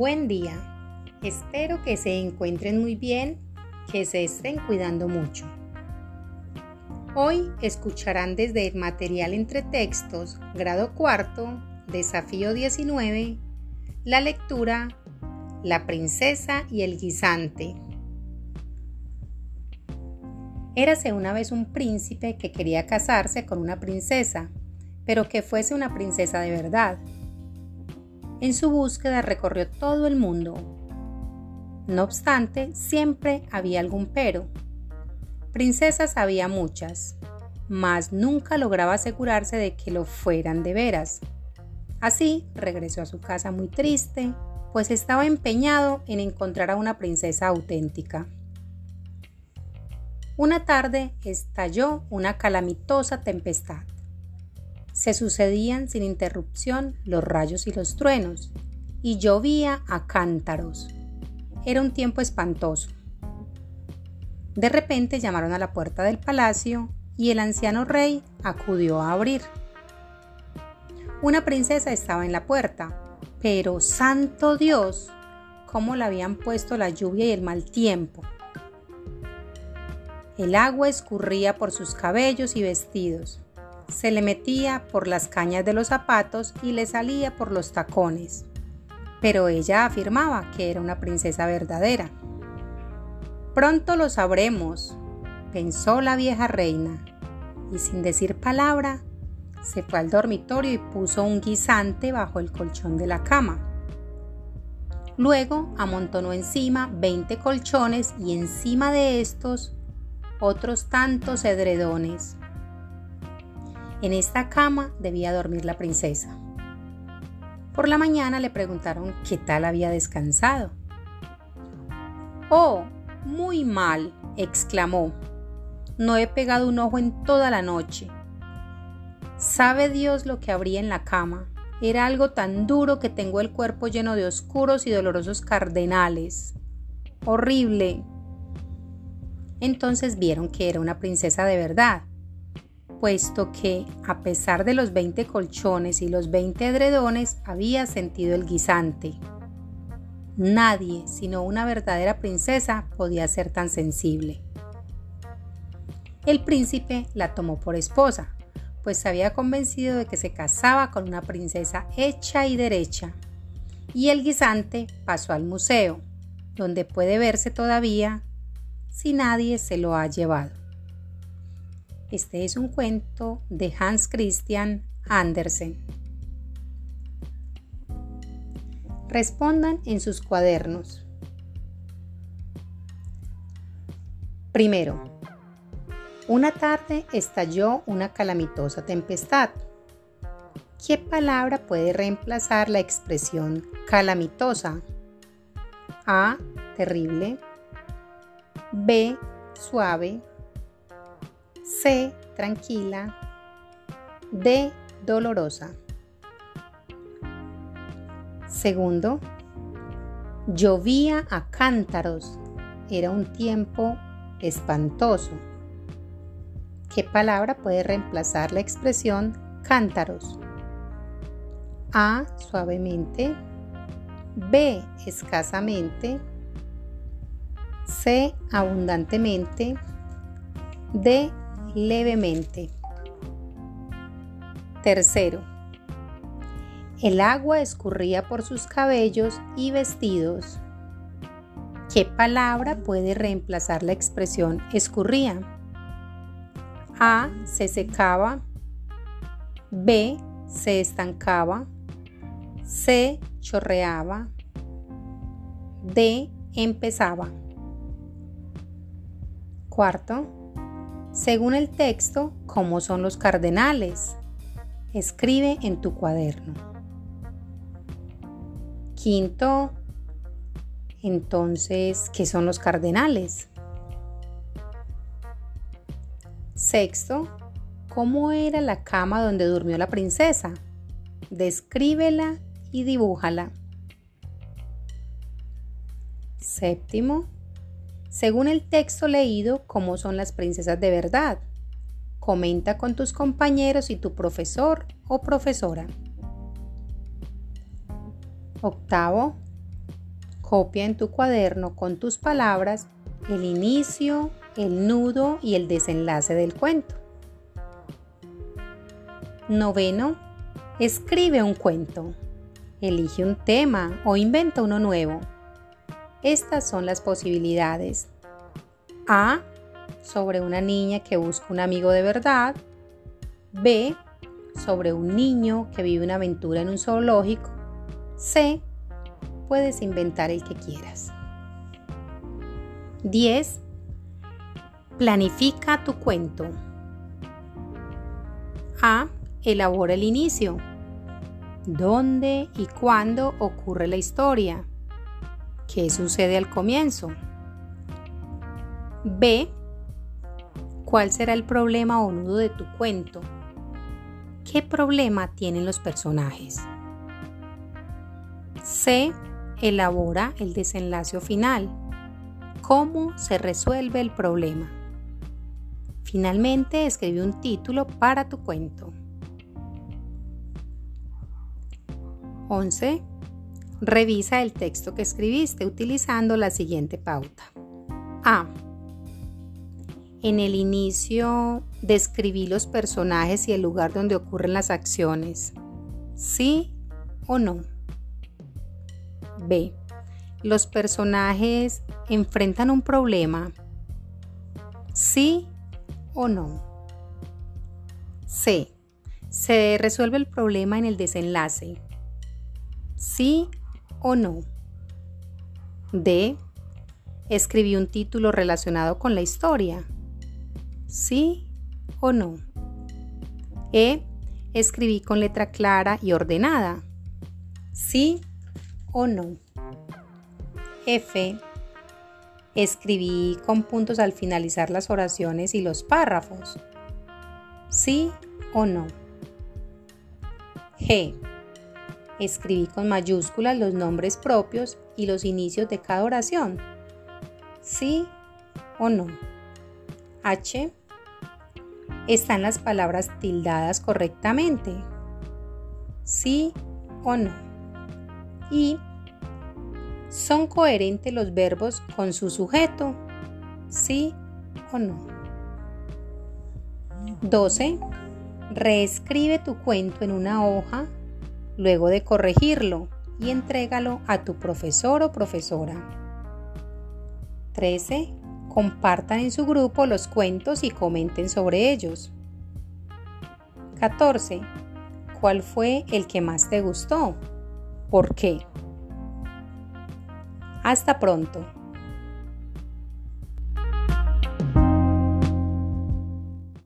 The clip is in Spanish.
Buen día. Espero que se encuentren muy bien, que se estén cuidando mucho. Hoy escucharán desde el material entre textos, grado cuarto, desafío 19, la lectura La princesa y el guisante. Érase una vez un príncipe que quería casarse con una princesa, pero que fuese una princesa de verdad en su búsqueda recorrió todo el mundo. No obstante, siempre había algún pero. Princesas había muchas, mas nunca lograba asegurarse de que lo fueran de veras. Así regresó a su casa muy triste, pues estaba empeñado en encontrar a una princesa auténtica. Una tarde estalló una calamitosa tempestad se sucedían sin interrupción los rayos y los truenos, y llovía a cántaros. Era un tiempo espantoso. De repente llamaron a la puerta del palacio y el anciano rey acudió a abrir. Una princesa estaba en la puerta, pero santo Dios, cómo la habían puesto la lluvia y el mal tiempo. El agua escurría por sus cabellos y vestidos se le metía por las cañas de los zapatos y le salía por los tacones. Pero ella afirmaba que era una princesa verdadera. Pronto lo sabremos, pensó la vieja reina, y sin decir palabra, se fue al dormitorio y puso un guisante bajo el colchón de la cama. Luego amontonó encima 20 colchones y encima de estos otros tantos edredones. En esta cama debía dormir la princesa. Por la mañana le preguntaron qué tal había descansado. Oh, muy mal, exclamó. No he pegado un ojo en toda la noche. Sabe Dios lo que habría en la cama. Era algo tan duro que tengo el cuerpo lleno de oscuros y dolorosos cardenales. Horrible. Entonces vieron que era una princesa de verdad puesto que, a pesar de los 20 colchones y los 20 edredones, había sentido el guisante. Nadie, sino una verdadera princesa, podía ser tan sensible. El príncipe la tomó por esposa, pues se había convencido de que se casaba con una princesa hecha y derecha. Y el guisante pasó al museo, donde puede verse todavía si nadie se lo ha llevado. Este es un cuento de Hans Christian Andersen. Respondan en sus cuadernos. Primero, una tarde estalló una calamitosa tempestad. ¿Qué palabra puede reemplazar la expresión calamitosa? A. Terrible. B. Suave. C. Tranquila. D. Dolorosa. Segundo, llovía a cántaros. Era un tiempo espantoso. ¿Qué palabra puede reemplazar la expresión cántaros? A. Suavemente. B. Escasamente. C. Abundantemente. D levemente. Tercero, el agua escurría por sus cabellos y vestidos. ¿Qué palabra puede reemplazar la expresión escurría? A. Se secaba. B. Se estancaba. C. Chorreaba. D. Empezaba. Cuarto, según el texto, ¿cómo son los cardenales? Escribe en tu cuaderno. Quinto, entonces, ¿qué son los cardenales? Sexto, ¿cómo era la cama donde durmió la princesa? Descríbela y dibújala. Séptimo, según el texto leído, cómo son las princesas de verdad. Comenta con tus compañeros y tu profesor o profesora. Octavo, Copia en tu cuaderno con tus palabras el inicio, el nudo y el desenlace del cuento. Noveno, escribe un cuento. Elige un tema o inventa uno nuevo. Estas son las posibilidades. A. Sobre una niña que busca un amigo de verdad. B. Sobre un niño que vive una aventura en un zoológico. C. Puedes inventar el que quieras. 10. Planifica tu cuento. A. Elabora el inicio. ¿Dónde y cuándo ocurre la historia? ¿Qué sucede al comienzo? B. ¿Cuál será el problema o nudo de tu cuento? ¿Qué problema tienen los personajes? C. Elabora el desenlace final. ¿Cómo se resuelve el problema? Finalmente, escribe un título para tu cuento. 11. Revisa el texto que escribiste utilizando la siguiente pauta. A. En el inicio describí los personajes y el lugar donde ocurren las acciones. ¿Sí o no? B. Los personajes enfrentan un problema. ¿Sí o no? C. Se resuelve el problema en el desenlace. ¿Sí o no? D. Escribí un título relacionado con la historia. ¿Sí o no? E. Escribí con letra clara y ordenada. ¿Sí o no? F. Escribí con puntos al finalizar las oraciones y los párrafos. ¿Sí o no? G. Escribí con mayúsculas los nombres propios y los inicios de cada oración. ¿Sí o no? H. ¿Están las palabras tildadas correctamente? ¿Sí o no? Y ¿Son coherentes los verbos con su sujeto? ¿Sí o no? 12. Reescribe tu cuento en una hoja luego de corregirlo y entrégalo a tu profesor o profesora. 13. Compartan en su grupo los cuentos y comenten sobre ellos. 14. ¿Cuál fue el que más te gustó? ¿Por qué? Hasta pronto.